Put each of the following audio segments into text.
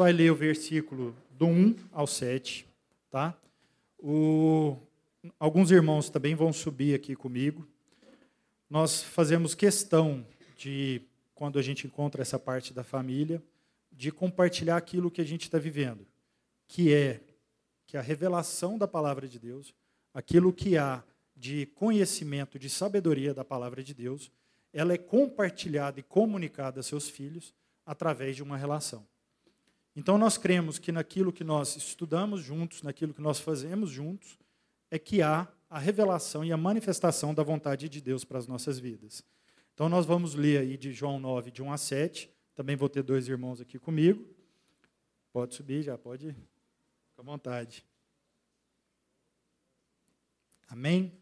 vai ler o versículo do 1 ao 7, tá? O, alguns irmãos também vão subir aqui comigo. Nós fazemos questão de, quando a gente encontra essa parte da família, de compartilhar aquilo que a gente está vivendo, que é que a revelação da palavra de Deus, aquilo que há de conhecimento, de sabedoria da palavra de Deus, ela é compartilhada e comunicada a seus filhos através de uma relação. Então nós cremos que naquilo que nós estudamos juntos, naquilo que nós fazemos juntos, é que há a revelação e a manifestação da vontade de Deus para as nossas vidas. Então nós vamos ler aí de João 9, de 1 a 7. Também vou ter dois irmãos aqui comigo. Pode subir, já pode. Fica à vontade. Amém?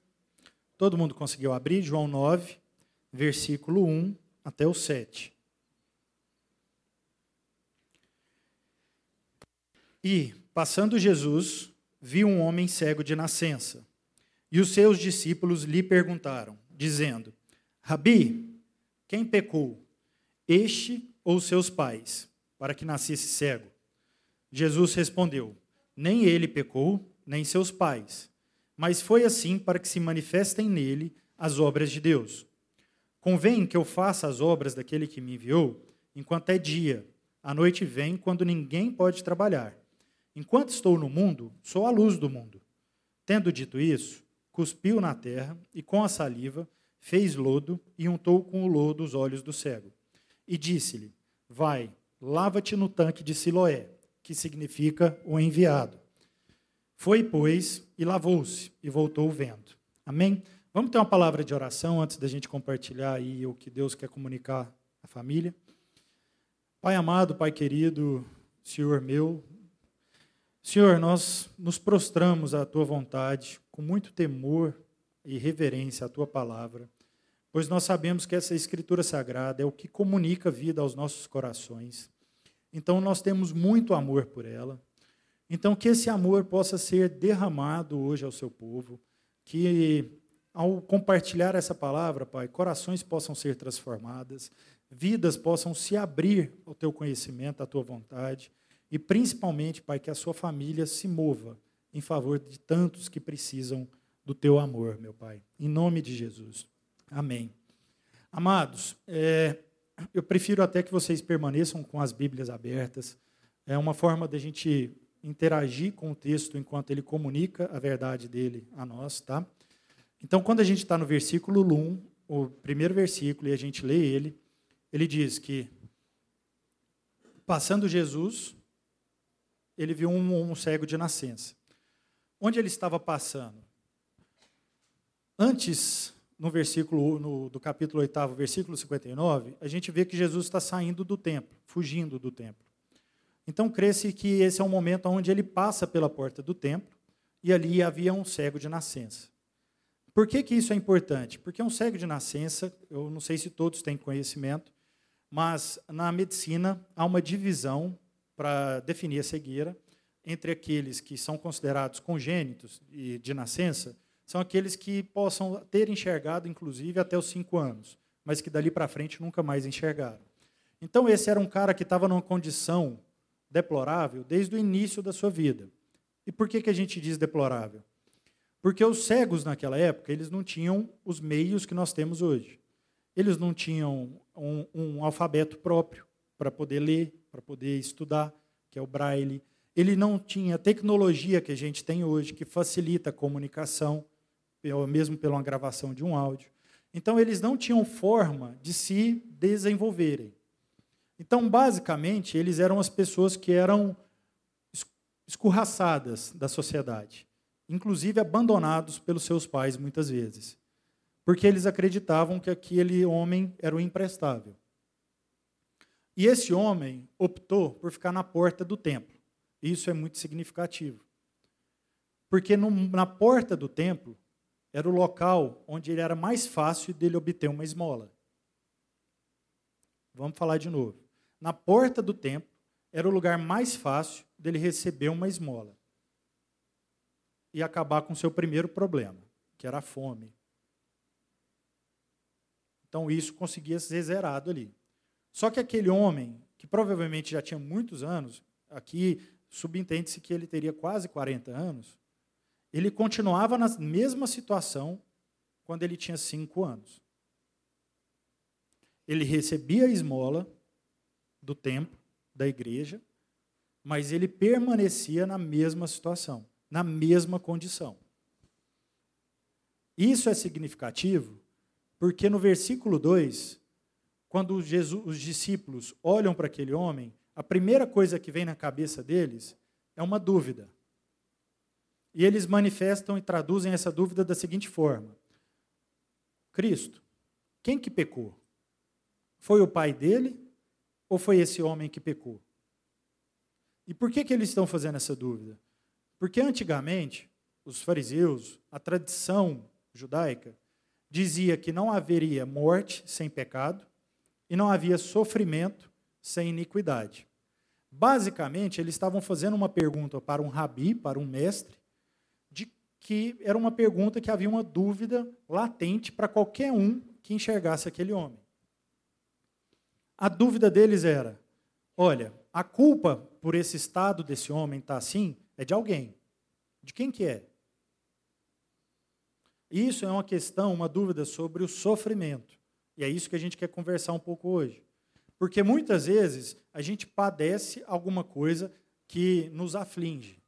Todo mundo conseguiu abrir? João 9, versículo 1 até o 7. E, passando Jesus, viu um homem cego de nascença. E os seus discípulos lhe perguntaram, dizendo: Rabi, quem pecou, este ou seus pais, para que nascesse cego? Jesus respondeu: Nem ele pecou, nem seus pais, mas foi assim para que se manifestem nele as obras de Deus. Convém que eu faça as obras daquele que me enviou, enquanto é dia. A noite vem quando ninguém pode trabalhar. Enquanto estou no mundo, sou a luz do mundo. Tendo dito isso, cuspiu na terra e com a saliva fez lodo e untou com o lodo os olhos do cego. E disse-lhe: Vai, lava-te no tanque de Siloé, que significa o enviado. Foi, pois, e lavou-se e voltou vendo. Amém? Vamos ter uma palavra de oração antes da gente compartilhar aí o que Deus quer comunicar à família. Pai amado, Pai querido, Senhor meu, Senhor, nós nos prostramos à tua vontade com muito temor e reverência à tua palavra, pois nós sabemos que essa escritura sagrada é o que comunica vida aos nossos corações. Então nós temos muito amor por ela. Então que esse amor possa ser derramado hoje ao seu povo, que ao compartilhar essa palavra, Pai, corações possam ser transformadas, vidas possam se abrir ao teu conhecimento, à tua vontade e principalmente, Pai, que a sua família se mova em favor de tantos que precisam do teu amor, meu Pai. Em nome de Jesus. Amém. Amados, é, eu prefiro até que vocês permaneçam com as Bíblias abertas. É uma forma da gente interagir com o texto enquanto ele comunica a verdade dele a nós, tá? Então, quando a gente está no versículo 1, o primeiro versículo, e a gente lê ele, ele diz que, passando Jesus, ele viu um, um cego de nascença. Onde ele estava passando? Antes, no versículo no, do capítulo 8, versículo 59, a gente vê que Jesus está saindo do templo, fugindo do templo. Então, crê-se que esse é um momento onde ele passa pela porta do templo e ali havia um cego de nascença. Por que, que isso é importante? Porque um cego de nascença, eu não sei se todos têm conhecimento, mas na medicina há uma divisão para definir a cegueira entre aqueles que são considerados congênitos e de nascença, são aqueles que possam ter enxergado, inclusive, até os cinco anos, mas que dali para frente nunca mais enxergaram. Então, esse era um cara que estava numa condição deplorável desde o início da sua vida. E por que, que a gente diz deplorável? Porque os cegos naquela época, eles não tinham os meios que nós temos hoje. Eles não tinham um, um alfabeto próprio para poder ler, para poder estudar, que é o braille. Ele não tinha tecnologia que a gente tem hoje, que facilita a comunicação, mesmo pela gravação de um áudio. Então, eles não tinham forma de se desenvolverem. Então, basicamente, eles eram as pessoas que eram escorraçadas da sociedade, inclusive abandonados pelos seus pais muitas vezes, porque eles acreditavam que aquele homem era o imprestável. E esse homem optou por ficar na porta do templo. Isso é muito significativo. Porque no, na porta do templo era o local onde ele era mais fácil dele obter uma esmola. Vamos falar de novo. Na porta do templo era o lugar mais fácil dele receber uma esmola e acabar com o seu primeiro problema, que era a fome. Então isso conseguia ser zerado ali. Só que aquele homem, que provavelmente já tinha muitos anos, aqui subentende-se que ele teria quase 40 anos, ele continuava na mesma situação quando ele tinha cinco anos. Ele recebia a esmola do templo, da igreja, mas ele permanecia na mesma situação, na mesma condição. Isso é significativo porque no versículo 2, quando Jesus, os discípulos olham para aquele homem, a primeira coisa que vem na cabeça deles é uma dúvida. E eles manifestam e traduzem essa dúvida da seguinte forma: Cristo, quem que pecou? Foi o pai dele ou foi esse homem que pecou? E por que, que eles estão fazendo essa dúvida? Porque antigamente, os fariseus, a tradição judaica, dizia que não haveria morte sem pecado e não havia sofrimento sem iniquidade. Basicamente, eles estavam fazendo uma pergunta para um rabi, para um mestre, de que era uma pergunta que havia uma dúvida latente para qualquer um que enxergasse aquele homem. A dúvida deles era: olha, a culpa por esse estado desse homem estar tá assim é de alguém. De quem que é? Isso é uma questão, uma dúvida sobre o sofrimento. E é isso que a gente quer conversar um pouco hoje. Porque muitas vezes a gente padece alguma coisa que nos aflige.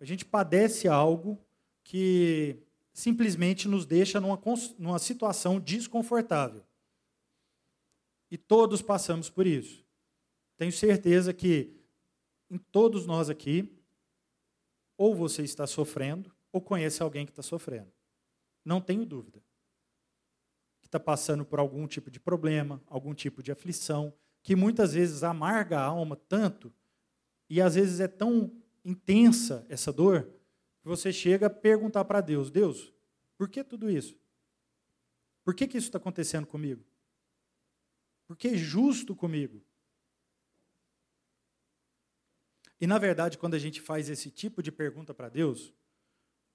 A gente padece algo que simplesmente nos deixa numa, numa situação desconfortável. E todos passamos por isso. Tenho certeza que em todos nós aqui, ou você está sofrendo, ou conhece alguém que está sofrendo. Não tenho dúvida que está passando por algum tipo de problema, algum tipo de aflição, que muitas vezes amarga a alma tanto, e às vezes é tão intensa essa dor, que você chega a perguntar para Deus: Deus, por que tudo isso? Por que, que isso está acontecendo comigo? Por que é justo comigo? E na verdade, quando a gente faz esse tipo de pergunta para Deus,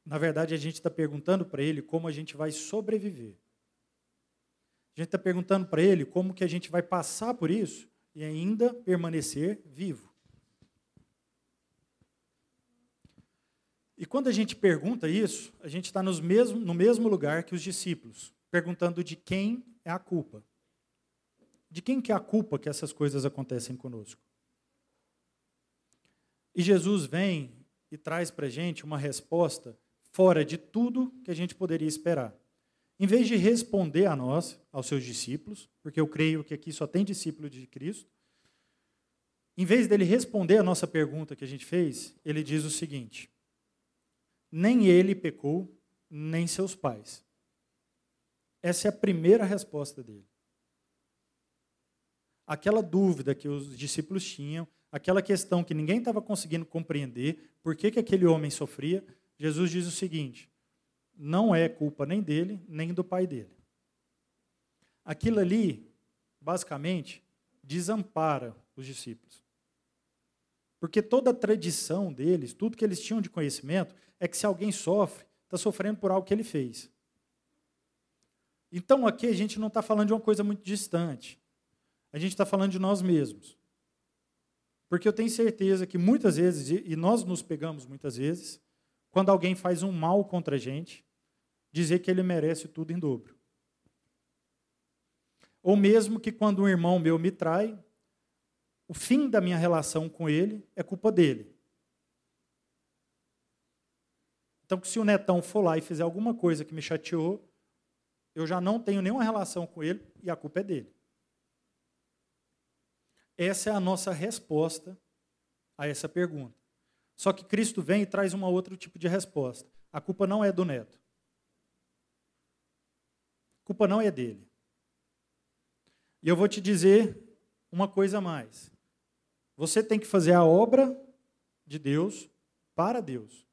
na verdade a gente está perguntando para Ele como a gente vai sobreviver. A gente está perguntando para ele como que a gente vai passar por isso e ainda permanecer vivo. E quando a gente pergunta isso, a gente está no mesmo lugar que os discípulos, perguntando de quem é a culpa. De quem que é a culpa que essas coisas acontecem conosco? E Jesus vem e traz para a gente uma resposta fora de tudo que a gente poderia esperar. Em vez de responder a nós, aos seus discípulos, porque eu creio que aqui só tem discípulo de Cristo, em vez dele responder a nossa pergunta que a gente fez, ele diz o seguinte: nem ele pecou, nem seus pais. Essa é a primeira resposta dele. Aquela dúvida que os discípulos tinham, aquela questão que ninguém estava conseguindo compreender, por que, que aquele homem sofria, Jesus diz o seguinte: não é culpa nem dele, nem do pai dele. Aquilo ali, basicamente, desampara os discípulos. Porque toda a tradição deles, tudo que eles tinham de conhecimento, é que se alguém sofre, está sofrendo por algo que ele fez. Então aqui a gente não está falando de uma coisa muito distante. A gente está falando de nós mesmos. Porque eu tenho certeza que muitas vezes, e nós nos pegamos muitas vezes, quando alguém faz um mal contra a gente, dizer que ele merece tudo em dobro. Ou mesmo que quando um irmão meu me trai, o fim da minha relação com ele é culpa dele. Então, se o netão for lá e fizer alguma coisa que me chateou, eu já não tenho nenhuma relação com ele e a culpa é dele. Essa é a nossa resposta a essa pergunta. Só que Cristo vem e traz um outro tipo de resposta. A culpa não é do neto culpa não é dele. E eu vou te dizer uma coisa a mais. Você tem que fazer a obra de Deus para Deus.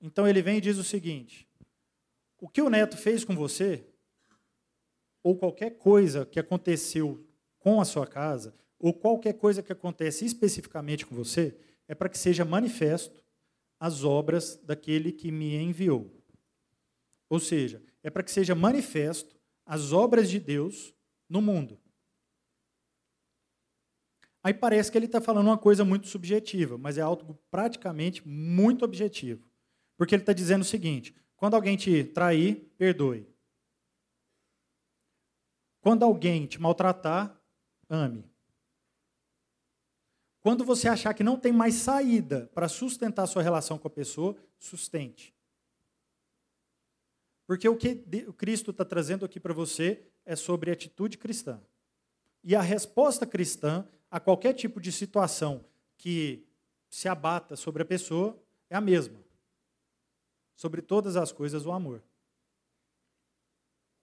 Então ele vem e diz o seguinte: o que o neto fez com você, ou qualquer coisa que aconteceu com a sua casa, ou qualquer coisa que acontece especificamente com você, é para que seja manifesto as obras daquele que me enviou. Ou seja, é para que seja manifesto as obras de Deus no mundo. Aí parece que ele está falando uma coisa muito subjetiva, mas é algo praticamente muito objetivo. Porque ele está dizendo o seguinte: quando alguém te trair, perdoe. Quando alguém te maltratar, ame. Quando você achar que não tem mais saída para sustentar sua relação com a pessoa, sustente. Porque o que Cristo está trazendo aqui para você é sobre atitude cristã. E a resposta cristã a qualquer tipo de situação que se abata sobre a pessoa é a mesma. Sobre todas as coisas, o amor.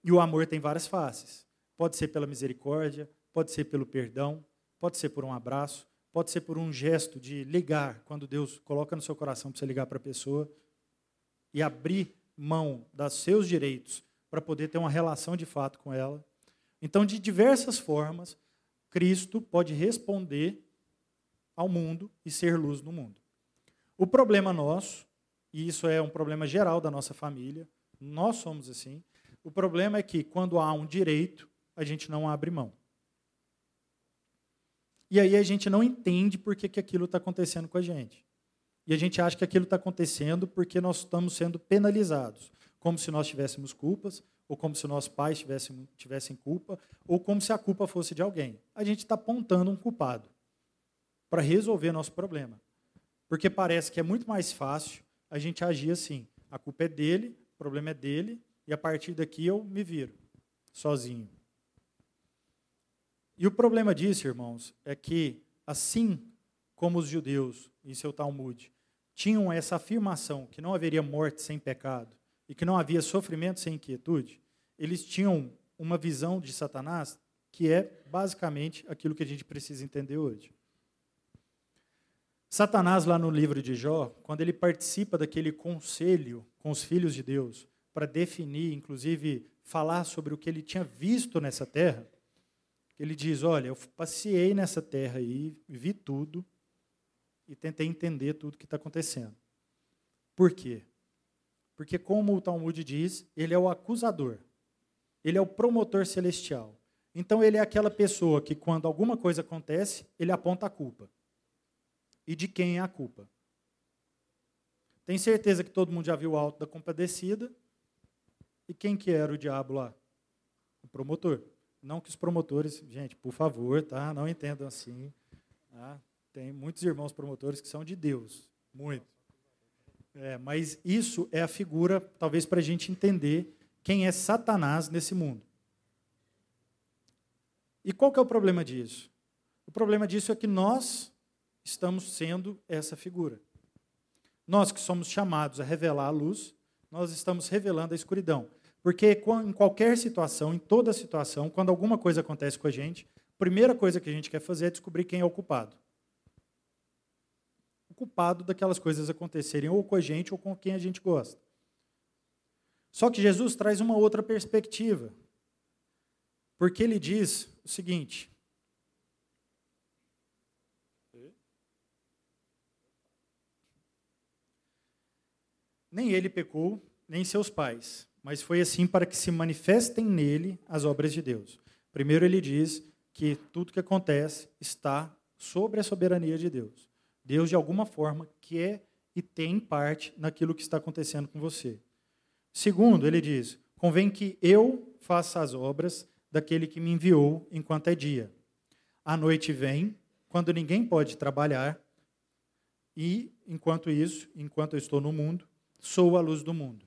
E o amor tem várias faces. Pode ser pela misericórdia, pode ser pelo perdão, pode ser por um abraço, pode ser por um gesto de ligar, quando Deus coloca no seu coração para você ligar para a pessoa e abrir mão dos seus direitos para poder ter uma relação de fato com ela. Então, de diversas formas, Cristo pode responder ao mundo e ser luz no mundo. O problema nosso, e isso é um problema geral da nossa família, nós somos assim. O problema é que quando há um direito, a gente não abre mão. E aí a gente não entende por que, que aquilo está acontecendo com a gente. E a gente acha que aquilo está acontecendo porque nós estamos sendo penalizados, como se nós tivéssemos culpas, ou como se nossos pais tivessem, tivessem culpa, ou como se a culpa fosse de alguém. A gente está apontando um culpado para resolver nosso problema. Porque parece que é muito mais fácil a gente agir assim. A culpa é dele, o problema é dele, e a partir daqui eu me viro, sozinho. E o problema disso, irmãos, é que, assim como os judeus, em seu Talmud, tinham essa afirmação que não haveria morte sem pecado, e que não havia sofrimento sem inquietude, eles tinham uma visão de Satanás que é basicamente aquilo que a gente precisa entender hoje. Satanás, lá no livro de Jó, quando ele participa daquele conselho com os filhos de Deus, para definir, inclusive falar sobre o que ele tinha visto nessa terra, ele diz: Olha, eu passei nessa terra aí, vi tudo e tentei entender tudo que está acontecendo. Por quê? Porque, como o Talmud diz, ele é o acusador. Ele é o promotor celestial. Então, ele é aquela pessoa que, quando alguma coisa acontece, ele aponta a culpa. E de quem é a culpa? Tem certeza que todo mundo já viu o Alto da Compadecida? E quem que era o diabo lá? O promotor. Não que os promotores, gente, por favor, tá? Não entendam assim. Tá? Tem muitos irmãos promotores que são de Deus. Muito. É, mas isso é a figura, talvez, para a gente entender quem é Satanás nesse mundo. E qual que é o problema disso? O problema disso é que nós estamos sendo essa figura. Nós que somos chamados a revelar a luz, nós estamos revelando a escuridão. Porque em qualquer situação, em toda situação, quando alguma coisa acontece com a gente, a primeira coisa que a gente quer fazer é descobrir quem é o culpado culpado daquelas coisas acontecerem ou com a gente ou com quem a gente gosta. Só que Jesus traz uma outra perspectiva. Porque ele diz o seguinte: Nem ele pecou, nem seus pais, mas foi assim para que se manifestem nele as obras de Deus. Primeiro ele diz que tudo que acontece está sobre a soberania de Deus. Deus, de alguma forma, quer e tem parte naquilo que está acontecendo com você. Segundo, ele diz: convém que eu faça as obras daquele que me enviou enquanto é dia. A noite vem, quando ninguém pode trabalhar, e, enquanto isso, enquanto eu estou no mundo, sou a luz do mundo.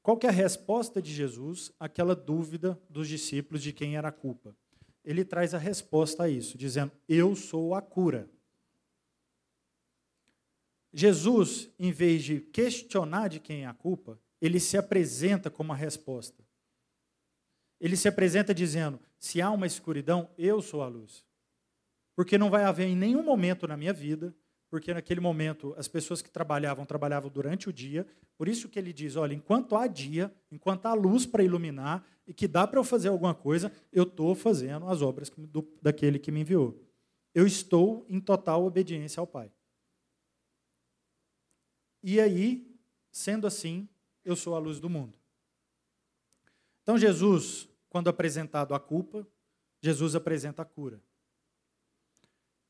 Qual que é a resposta de Jesus àquela dúvida dos discípulos de quem era a culpa? Ele traz a resposta a isso, dizendo: Eu sou a cura. Jesus, em vez de questionar de quem é a culpa, ele se apresenta como a resposta. Ele se apresenta dizendo: se há uma escuridão, eu sou a luz. Porque não vai haver em nenhum momento na minha vida, porque naquele momento as pessoas que trabalhavam, trabalhavam durante o dia, por isso que ele diz: olha, enquanto há dia, enquanto há luz para iluminar e que dá para eu fazer alguma coisa, eu estou fazendo as obras do, daquele que me enviou. Eu estou em total obediência ao Pai. E aí, sendo assim, eu sou a luz do mundo. Então, Jesus, quando apresentado a culpa, Jesus apresenta a cura.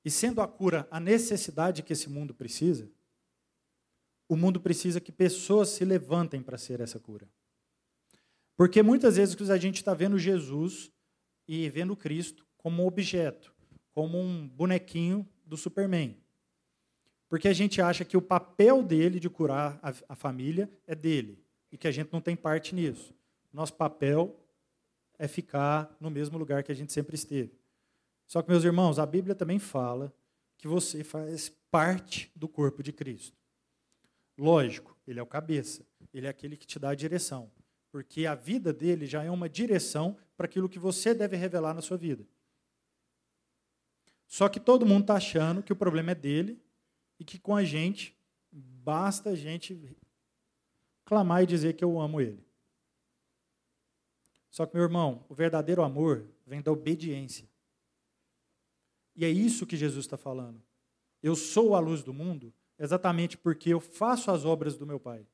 e sendo a cura a necessidade que esse mundo precisa, o mundo precisa que pessoas se levantem para ser essa cura. Porque muitas vezes a gente está vendo Jesus e vendo Cristo como um objeto, como um bonequinho do Superman. Porque a gente acha que o papel dele de curar a, a família é dele e que a gente não tem parte nisso. Nosso papel é ficar no mesmo lugar que a gente sempre esteve. Só que, meus irmãos, a Bíblia também fala que você faz parte do corpo de Cristo. Lógico, ele é o cabeça, ele é aquele que te dá a direção, porque a vida dele já é uma direção para aquilo que você deve revelar na sua vida. Só que todo mundo está achando que o problema é dele e que com a gente basta a gente clamar e dizer que eu amo ele. Só que, meu irmão, o verdadeiro amor vem da obediência. E é isso que Jesus está falando. Eu sou a luz do mundo exatamente porque eu faço as obras do meu Pai.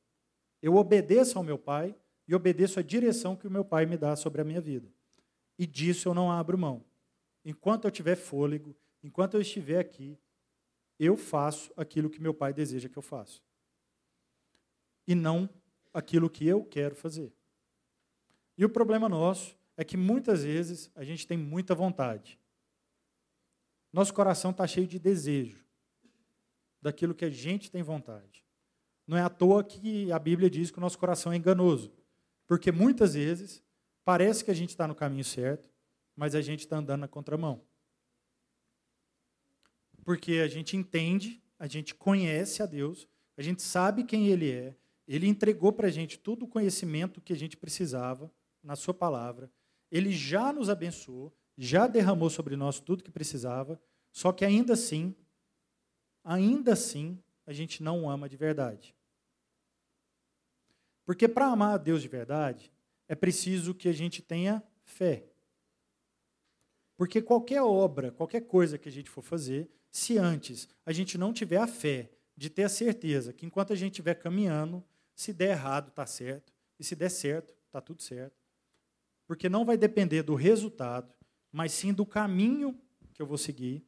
Eu obedeço ao meu Pai e obedeço a direção que o meu Pai me dá sobre a minha vida. E disso eu não abro mão. Enquanto eu tiver fôlego, enquanto eu estiver aqui, eu faço aquilo que meu Pai deseja que eu faça. E não aquilo que eu quero fazer. E o problema nosso é que muitas vezes a gente tem muita vontade. Nosso coração está cheio de desejo daquilo que a gente tem vontade. Não é à toa que a Bíblia diz que o nosso coração é enganoso. Porque muitas vezes parece que a gente está no caminho certo, mas a gente está andando na contramão. Porque a gente entende, a gente conhece a Deus, a gente sabe quem Ele é, Ele entregou para a gente todo o conhecimento que a gente precisava na Sua palavra, Ele já nos abençoou, já derramou sobre nós tudo que precisava, só que ainda assim, ainda assim, a gente não ama de verdade. Porque para amar a Deus de verdade, é preciso que a gente tenha fé. Porque qualquer obra, qualquer coisa que a gente for fazer, se antes a gente não tiver a fé de ter a certeza que enquanto a gente estiver caminhando, se der errado, está certo, e se der certo, está tudo certo. Porque não vai depender do resultado, mas sim do caminho que eu vou seguir,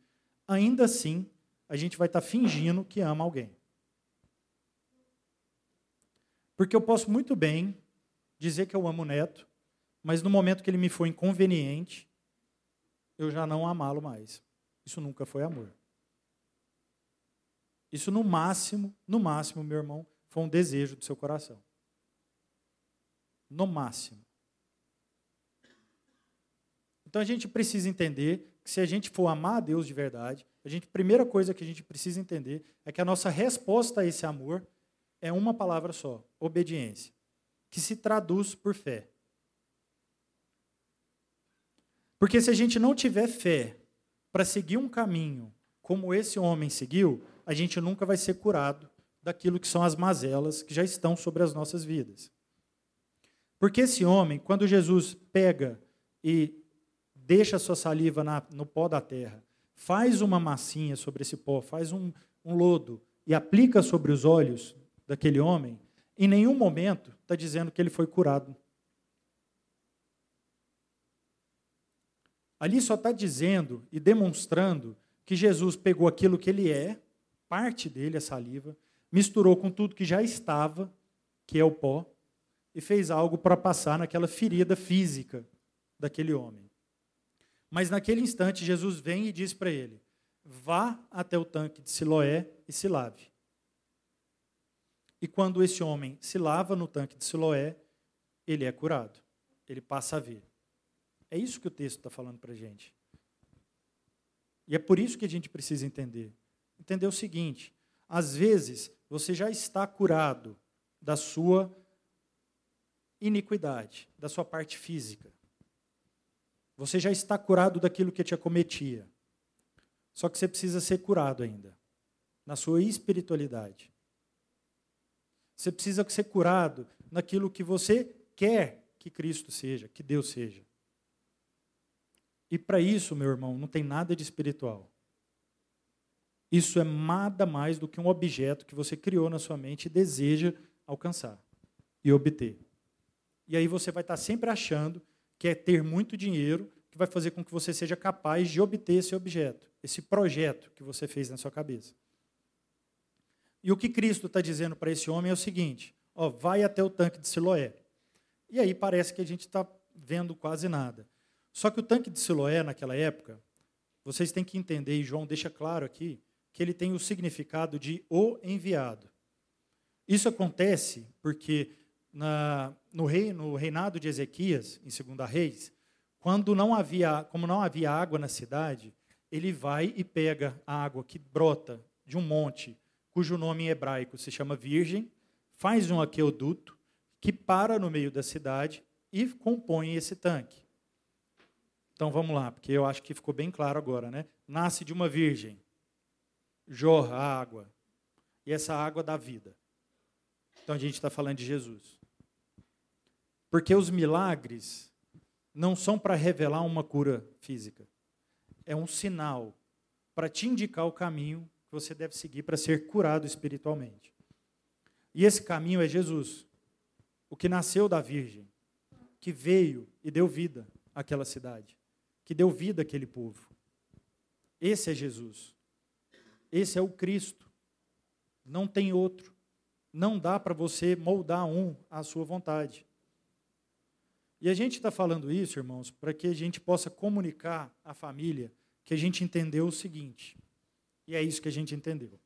ainda assim a gente vai estar fingindo que ama alguém. Porque eu posso muito bem dizer que eu amo o neto, mas no momento que ele me for inconveniente, eu já não amá-lo mais. Isso nunca foi amor. Isso no máximo, no máximo, meu irmão, foi um desejo do seu coração. No máximo. Então a gente precisa entender que se a gente for amar a Deus de verdade, a gente, primeira coisa que a gente precisa entender é que a nossa resposta a esse amor é uma palavra só: obediência, que se traduz por fé. Porque se a gente não tiver fé para seguir um caminho como esse homem seguiu, a gente nunca vai ser curado daquilo que são as mazelas que já estão sobre as nossas vidas. Porque esse homem, quando Jesus pega e deixa a sua saliva na, no pó da terra, faz uma massinha sobre esse pó, faz um, um lodo e aplica sobre os olhos daquele homem, em nenhum momento está dizendo que ele foi curado. Ali só está dizendo e demonstrando que Jesus pegou aquilo que ele é, parte dele, a saliva, misturou com tudo que já estava, que é o pó, e fez algo para passar naquela ferida física daquele homem. Mas naquele instante, Jesus vem e diz para ele: vá até o tanque de Siloé e se lave. E quando esse homem se lava no tanque de Siloé, ele é curado. Ele passa a ver. É isso que o texto está falando para a gente. E é por isso que a gente precisa entender. Entender o seguinte: às vezes você já está curado da sua iniquidade, da sua parte física. Você já está curado daquilo que te acometia. Só que você precisa ser curado ainda, na sua espiritualidade. Você precisa ser curado naquilo que você quer que Cristo seja, que Deus seja. E para isso, meu irmão, não tem nada de espiritual. Isso é nada mais do que um objeto que você criou na sua mente e deseja alcançar e obter. E aí você vai estar sempre achando quer ter muito dinheiro que vai fazer com que você seja capaz de obter esse objeto, esse projeto que você fez na sua cabeça. E o que Cristo está dizendo para esse homem é o seguinte: ó, vai até o tanque de Siloé. E aí parece que a gente está vendo quase nada. Só que o tanque de Siloé, naquela época, vocês têm que entender, e João deixa claro aqui, que ele tem o significado de o enviado. Isso acontece porque na, no, rei, no reinado de Ezequias, em 2 Reis, quando não havia, como não havia água na cidade, ele vai e pega a água que brota de um monte, cujo nome em hebraico se chama Virgem, faz um aqueduto que para no meio da cidade e compõe esse tanque. Então vamos lá, porque eu acho que ficou bem claro agora, né? Nasce de uma virgem, jorra a água, e essa água dá vida. Então a gente está falando de Jesus. Porque os milagres não são para revelar uma cura física. É um sinal para te indicar o caminho que você deve seguir para ser curado espiritualmente. E esse caminho é Jesus, o que nasceu da Virgem, que veio e deu vida àquela cidade, que deu vida àquele povo. Esse é Jesus. Esse é o Cristo. Não tem outro. Não dá para você moldar um à sua vontade. E a gente está falando isso, irmãos, para que a gente possa comunicar à família que a gente entendeu o seguinte, e é isso que a gente entendeu: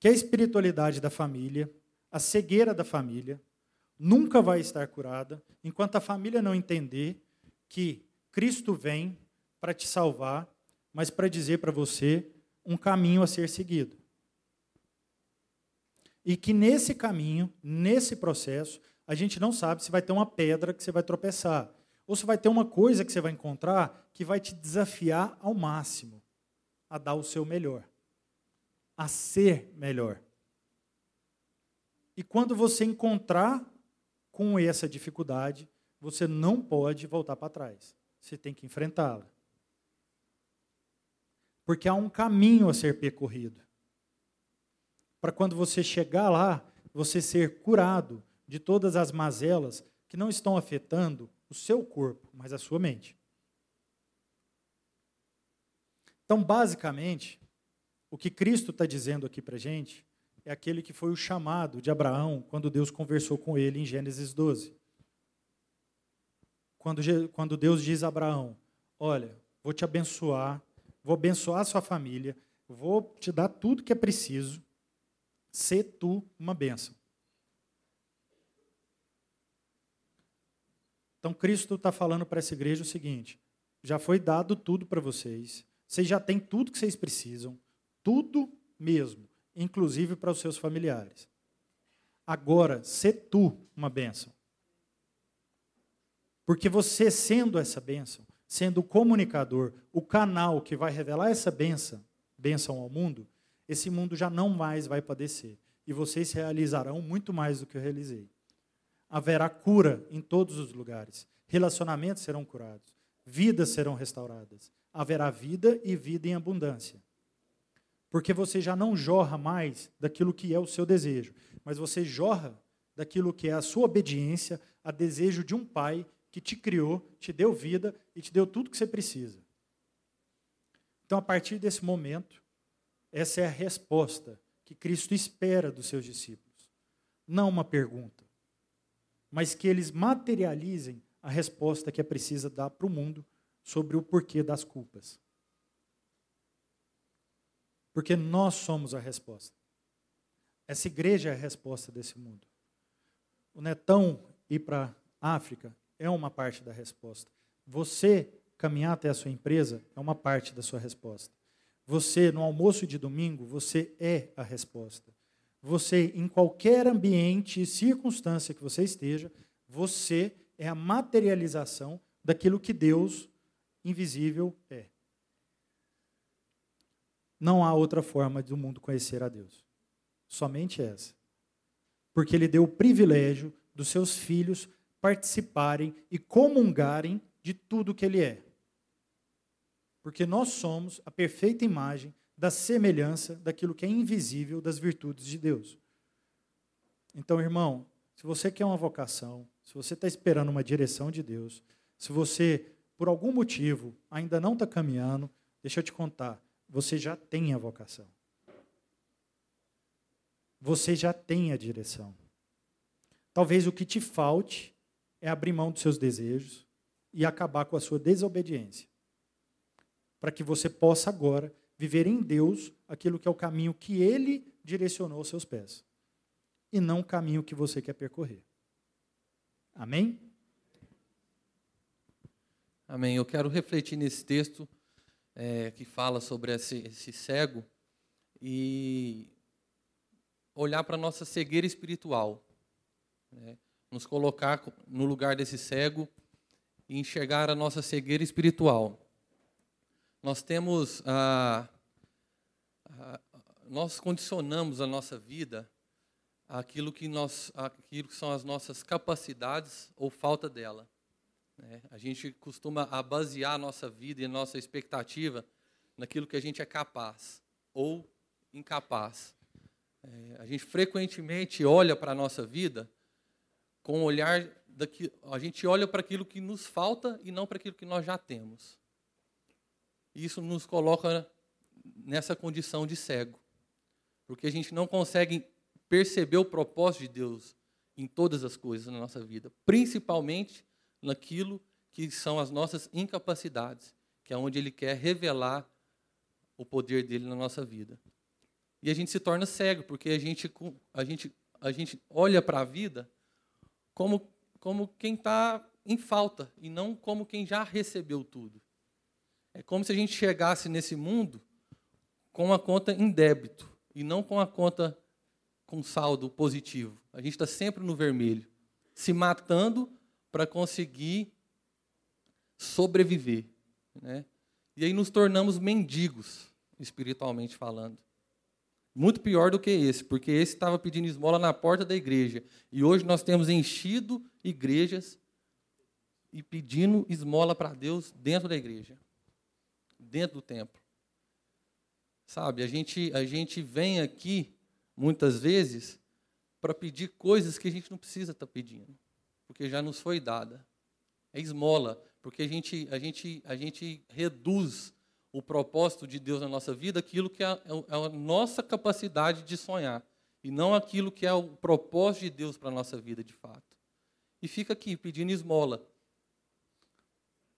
que a espiritualidade da família, a cegueira da família, nunca vai estar curada enquanto a família não entender que Cristo vem para te salvar, mas para dizer para você um caminho a ser seguido. E que nesse caminho, nesse processo, a gente não sabe se vai ter uma pedra que você vai tropeçar, ou se vai ter uma coisa que você vai encontrar que vai te desafiar ao máximo a dar o seu melhor, a ser melhor. E quando você encontrar com essa dificuldade, você não pode voltar para trás. Você tem que enfrentá-la. Porque há um caminho a ser percorrido. Para quando você chegar lá, você ser curado de todas as mazelas que não estão afetando o seu corpo, mas a sua mente. Então, basicamente, o que Cristo está dizendo aqui para gente é aquele que foi o chamado de Abraão quando Deus conversou com ele em Gênesis 12. Quando, quando Deus diz a Abraão: Olha, vou te abençoar, vou abençoar a sua família, vou te dar tudo que é preciso, ser tu uma bênção. Então, Cristo está falando para essa igreja o seguinte: já foi dado tudo para vocês, vocês já têm tudo que vocês precisam, tudo mesmo, inclusive para os seus familiares. Agora, se tu uma bênção. Porque você sendo essa bênção, sendo o comunicador, o canal que vai revelar essa bênção, bênção ao mundo, esse mundo já não mais vai padecer. E vocês realizarão muito mais do que eu realizei haverá cura em todos os lugares. Relacionamentos serão curados, vidas serão restauradas. Haverá vida e vida em abundância. Porque você já não jorra mais daquilo que é o seu desejo, mas você jorra daquilo que é a sua obediência a desejo de um pai que te criou, te deu vida e te deu tudo que você precisa. Então, a partir desse momento, essa é a resposta que Cristo espera dos seus discípulos. Não uma pergunta mas que eles materializem a resposta que é precisa dar para o mundo sobre o porquê das culpas. Porque nós somos a resposta. Essa igreja é a resposta desse mundo. O netão ir para a África é uma parte da resposta. Você caminhar até a sua empresa é uma parte da sua resposta. Você, no almoço de domingo, você é a resposta você, em qualquer ambiente e circunstância que você esteja, você é a materialização daquilo que Deus invisível é. Não há outra forma do mundo conhecer a Deus. Somente essa. Porque Ele deu o privilégio dos seus filhos participarem e comungarem de tudo que Ele é. Porque nós somos a perfeita imagem da semelhança daquilo que é invisível das virtudes de Deus. Então, irmão, se você quer uma vocação, se você está esperando uma direção de Deus, Se você, por algum motivo, ainda não está caminhando, deixa eu te contar, você já tem a vocação. Você já tem a direção. Talvez o que te falte é abrir mão dos seus desejos e acabar com a sua desobediência. Para que você possa agora viver em Deus aquilo que é o caminho que Ele direcionou aos seus pés. E não o caminho que você quer percorrer. Amém? Amém. Eu quero refletir nesse texto é, que fala sobre esse, esse cego e olhar para a nossa cegueira espiritual. Né? Nos colocar no lugar desse cego e enxergar a nossa cegueira espiritual. Nós temos a, a, nós condicionamos a nossa vida àquilo que nós aquilo que são as nossas capacidades ou falta dela. Né? A gente costuma basear a nossa vida e a nossa expectativa naquilo que a gente é capaz ou incapaz. É, a gente frequentemente olha para a nossa vida com um olhar daqui, a gente olha para aquilo que nos falta e não para aquilo que nós já temos. Isso nos coloca nessa condição de cego, porque a gente não consegue perceber o propósito de Deus em todas as coisas na nossa vida, principalmente naquilo que são as nossas incapacidades, que é onde Ele quer revelar o poder dele na nossa vida. E a gente se torna cego, porque a gente, a gente, a gente olha para a vida como, como quem está em falta e não como quem já recebeu tudo. É como se a gente chegasse nesse mundo com a conta em débito e não com a conta com saldo positivo. A gente está sempre no vermelho, se matando para conseguir sobreviver. Né? E aí nos tornamos mendigos, espiritualmente falando. Muito pior do que esse, porque esse estava pedindo esmola na porta da igreja. E hoje nós temos enchido igrejas e pedindo esmola para Deus dentro da igreja, dentro do templo. Sabe, a gente, a gente vem aqui, muitas vezes, para pedir coisas que a gente não precisa estar tá pedindo porque já nos foi dada. É esmola, porque a gente, a gente, a gente reduz o propósito de Deus na nossa vida aquilo que é, é a nossa capacidade de sonhar, e não aquilo que é o propósito de Deus para a nossa vida de fato. E fica aqui pedindo esmola.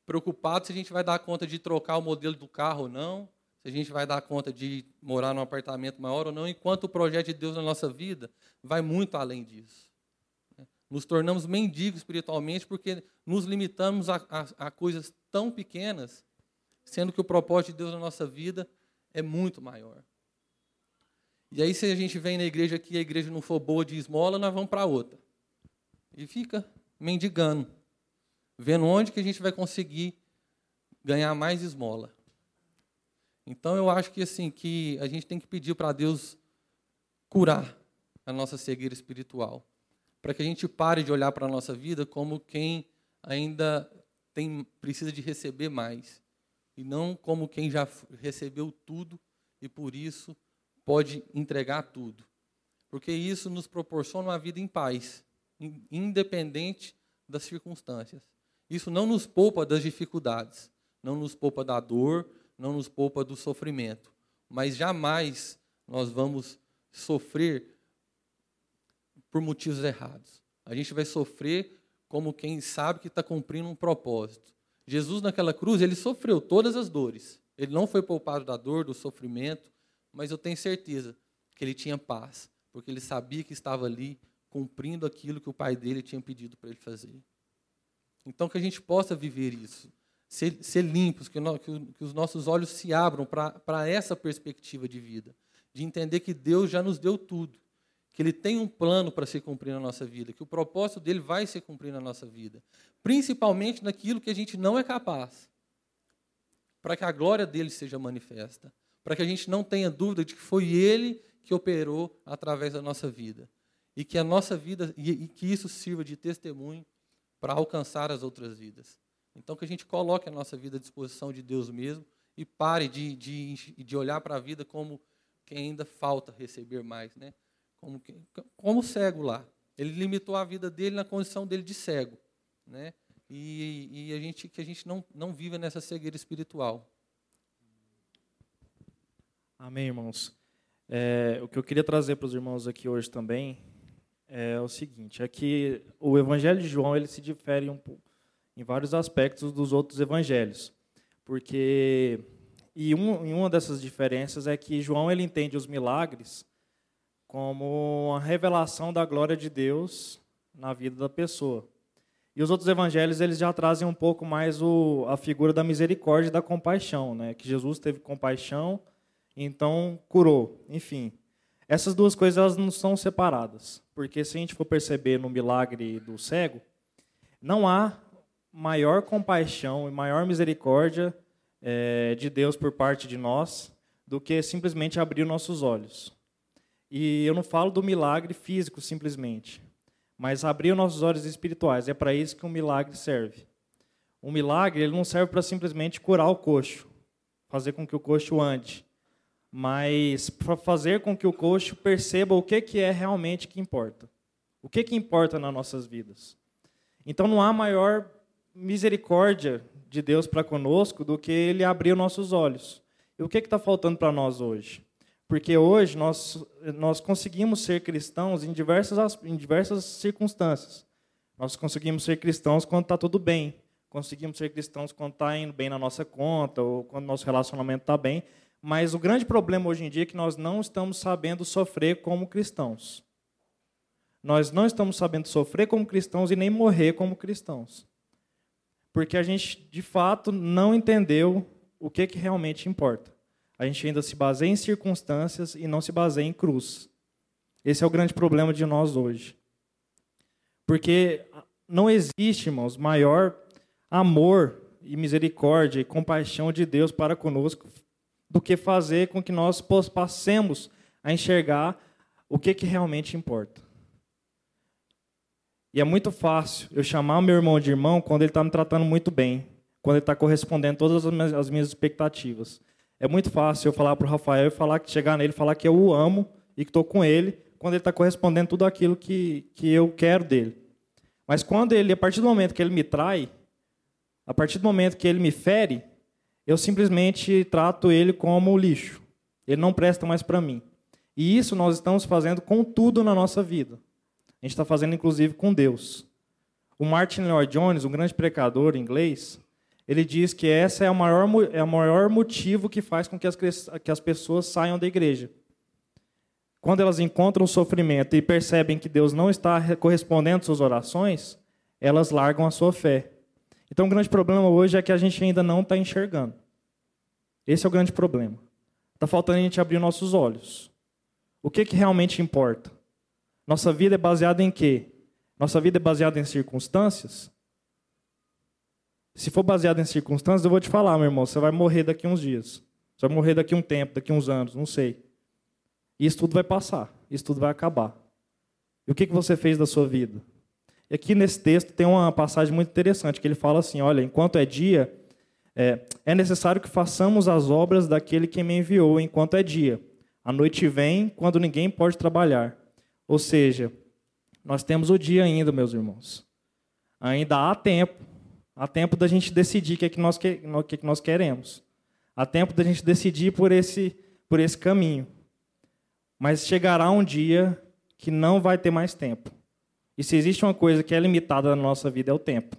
Preocupado se a gente vai dar conta de trocar o modelo do carro ou não, se a gente vai dar conta de morar num apartamento maior ou não, enquanto o projeto de Deus na nossa vida vai muito além disso. Nos tornamos mendigos espiritualmente porque nos limitamos a, a, a coisas tão pequenas, sendo que o propósito de Deus na nossa vida é muito maior. E aí, se a gente vem na igreja aqui e a igreja não for boa de esmola, nós vamos para outra. E fica mendigando, vendo onde que a gente vai conseguir ganhar mais esmola. Então eu acho que assim que a gente tem que pedir para Deus curar a nossa cegueira espiritual para que a gente pare de olhar para a nossa vida como quem ainda tem, precisa de receber mais, e não como quem já recebeu tudo e por isso pode entregar tudo. Porque isso nos proporciona uma vida em paz, independente das circunstâncias. Isso não nos poupa das dificuldades, não nos poupa da dor, não nos poupa do sofrimento, mas jamais nós vamos sofrer por motivos errados. A gente vai sofrer como quem sabe que está cumprindo um propósito. Jesus, naquela cruz, ele sofreu todas as dores. Ele não foi poupado da dor, do sofrimento, mas eu tenho certeza que ele tinha paz, porque ele sabia que estava ali cumprindo aquilo que o pai dele tinha pedido para ele fazer. Então, que a gente possa viver isso, ser, ser limpos, que, no, que, que os nossos olhos se abram para essa perspectiva de vida, de entender que Deus já nos deu tudo que ele tem um plano para se cumprir na nossa vida, que o propósito dele vai se cumprir na nossa vida, principalmente naquilo que a gente não é capaz, para que a glória dele seja manifesta, para que a gente não tenha dúvida de que foi ele que operou através da nossa vida e que a nossa vida e, que isso sirva de testemunho para alcançar as outras vidas. Então que a gente coloque a nossa vida à disposição de Deus mesmo e pare de, de, de olhar para a vida como que ainda falta receber mais, né? Como, como cego lá. Ele limitou a vida dele na condição dele de cego. Né? e, e a gente, que a gente não, não viva nessa cegueira espiritual. Amém, irmãos. É, o que eu queria trazer para os irmãos aqui hoje também é o seguinte: é que o Evangelho de João ele se difere um, em vários aspectos dos outros evangelhos, porque e um, uma dessas diferenças é que João ele entende os milagres como uma revelação da glória de Deus na vida da pessoa. E os outros evangelhos eles já trazem um pouco mais o, a figura da misericórdia e da compaixão, né? Que Jesus teve compaixão, então curou. Enfim, essas duas coisas elas não são separadas, porque se a gente for perceber no milagre do cego, não há maior compaixão e maior misericórdia é, de Deus por parte de nós do que simplesmente abrir nossos olhos. E eu não falo do milagre físico simplesmente, mas abrir os nossos olhos espirituais. É para isso que um milagre serve. Um milagre ele não serve para simplesmente curar o coxo, fazer com que o coxo ande, mas para fazer com que o coxo perceba o que, que é realmente que importa. O que, que importa nas nossas vidas. Então não há maior misericórdia de Deus para conosco do que ele abrir nossos olhos. E o que está faltando para nós hoje? Porque hoje nós, nós conseguimos ser cristãos em diversas, em diversas circunstâncias. Nós conseguimos ser cristãos quando está tudo bem. Conseguimos ser cristãos quando está indo bem na nossa conta, ou quando nosso relacionamento está bem. Mas o grande problema hoje em dia é que nós não estamos sabendo sofrer como cristãos. Nós não estamos sabendo sofrer como cristãos e nem morrer como cristãos. Porque a gente, de fato, não entendeu o que, que realmente importa a gente ainda se baseia em circunstâncias e não se baseia em cruz. Esse é o grande problema de nós hoje. Porque não existe, irmãos, maior amor e misericórdia e compaixão de Deus para conosco do que fazer com que nós passemos a enxergar o que, que realmente importa. E é muito fácil eu chamar o meu irmão de irmão quando ele está me tratando muito bem, quando ele está correspondendo todas as minhas expectativas. É muito fácil eu falar para o Rafael e falar que chegar nele, falar que eu o amo e que estou com ele, quando ele está correspondendo tudo aquilo que, que eu quero dele. Mas quando ele, a partir do momento que ele me trai, a partir do momento que ele me fere, eu simplesmente trato ele como lixo. Ele não presta mais para mim. E isso nós estamos fazendo com tudo na nossa vida. A gente está fazendo, inclusive, com Deus. O Martin Lloyd Jones, um grande precador inglês, ele diz que essa é o maior, é o maior motivo que faz com que as, que as pessoas saiam da igreja. Quando elas encontram sofrimento e percebem que Deus não está correspondendo às suas orações, elas largam a sua fé. Então, o grande problema hoje é que a gente ainda não está enxergando. Esse é o grande problema. Está faltando a gente abrir nossos olhos. O que, que realmente importa? Nossa vida é baseada em quê? Nossa vida é baseada em circunstâncias? Se for baseado em circunstâncias, eu vou te falar, meu irmão, você vai morrer daqui uns dias. Você vai morrer daqui um tempo, daqui uns anos, não sei. Isso tudo vai passar, isso tudo vai acabar. E o que, que você fez da sua vida? E aqui nesse texto tem uma passagem muito interessante, que ele fala assim, olha, enquanto é dia, é, é necessário que façamos as obras daquele que me enviou enquanto é dia. A noite vem quando ninguém pode trabalhar. Ou seja, nós temos o dia ainda, meus irmãos. Ainda há tempo Há tempo da gente decidir o que, é que, nós, que, que, é que nós queremos. Há tempo da gente decidir por esse, por esse caminho. Mas chegará um dia que não vai ter mais tempo. E se existe uma coisa que é limitada na nossa vida, é o tempo.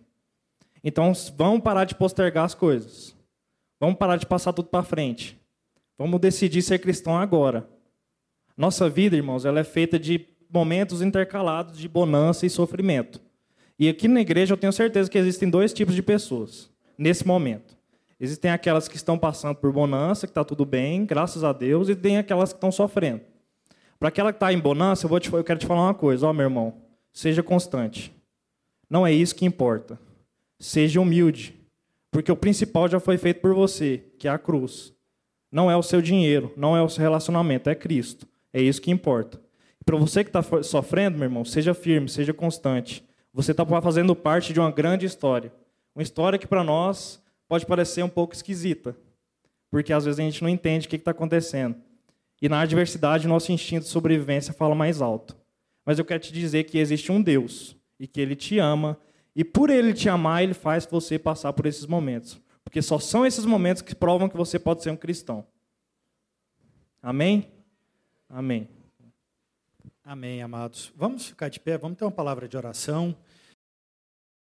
Então, vamos parar de postergar as coisas. Vamos parar de passar tudo para frente. Vamos decidir ser cristão agora. Nossa vida, irmãos, ela é feita de momentos intercalados de bonança e sofrimento. E aqui na igreja eu tenho certeza que existem dois tipos de pessoas nesse momento. Existem aquelas que estão passando por bonança, que está tudo bem, graças a Deus, e tem aquelas que estão sofrendo. Para aquela que está em bonança, eu, vou te, eu quero te falar uma coisa, ó, meu irmão, seja constante. Não é isso que importa. Seja humilde, porque o principal já foi feito por você, que é a cruz. Não é o seu dinheiro, não é o seu relacionamento, é Cristo. É isso que importa. Para você que está sofrendo, meu irmão, seja firme, seja constante. Você está fazendo parte de uma grande história. Uma história que para nós pode parecer um pouco esquisita, porque às vezes a gente não entende o que está acontecendo. E na adversidade, nosso instinto de sobrevivência fala mais alto. Mas eu quero te dizer que existe um Deus e que Ele te ama E por ele te amar, ele faz você passar por esses momentos. Porque só são esses momentos que provam que você pode ser um cristão. Amém? Amém. Amém, amados. Vamos ficar de pé, vamos ter uma palavra de oração.